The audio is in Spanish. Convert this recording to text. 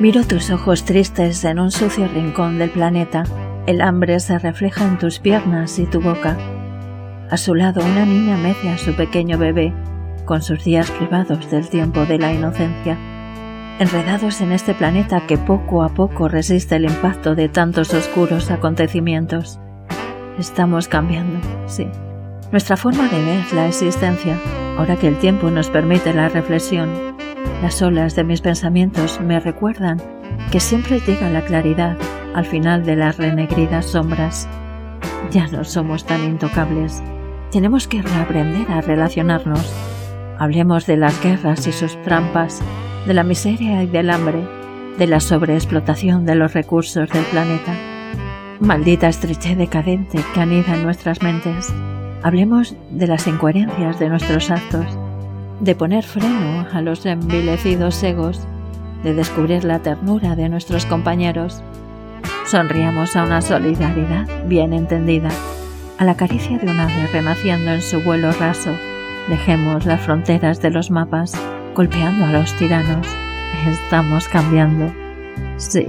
Miro tus ojos tristes en un sucio rincón del planeta. El hambre se refleja en tus piernas y tu boca. A su lado una niña mece a su pequeño bebé, con sus días privados del tiempo de la inocencia. Enredados en este planeta que poco a poco resiste el impacto de tantos oscuros acontecimientos. Estamos cambiando, sí. Nuestra forma de ver la existencia, ahora que el tiempo nos permite la reflexión, las olas de mis pensamientos me recuerdan que siempre llega la claridad al final de las renegridas sombras. Ya no somos tan intocables. Tenemos que reaprender a relacionarnos. Hablemos de las guerras y sus trampas, de la miseria y del hambre, de la sobreexplotación de los recursos del planeta. Maldita estrechez decadente que anida en nuestras mentes. Hablemos de las incoherencias de nuestros actos de poner freno a los envilecidos egos, de descubrir la ternura de nuestros compañeros. Sonriamos a una solidaridad bien entendida, a la caricia de un ave renaciendo en su vuelo raso. Dejemos las fronteras de los mapas golpeando a los tiranos. Estamos cambiando. Sí,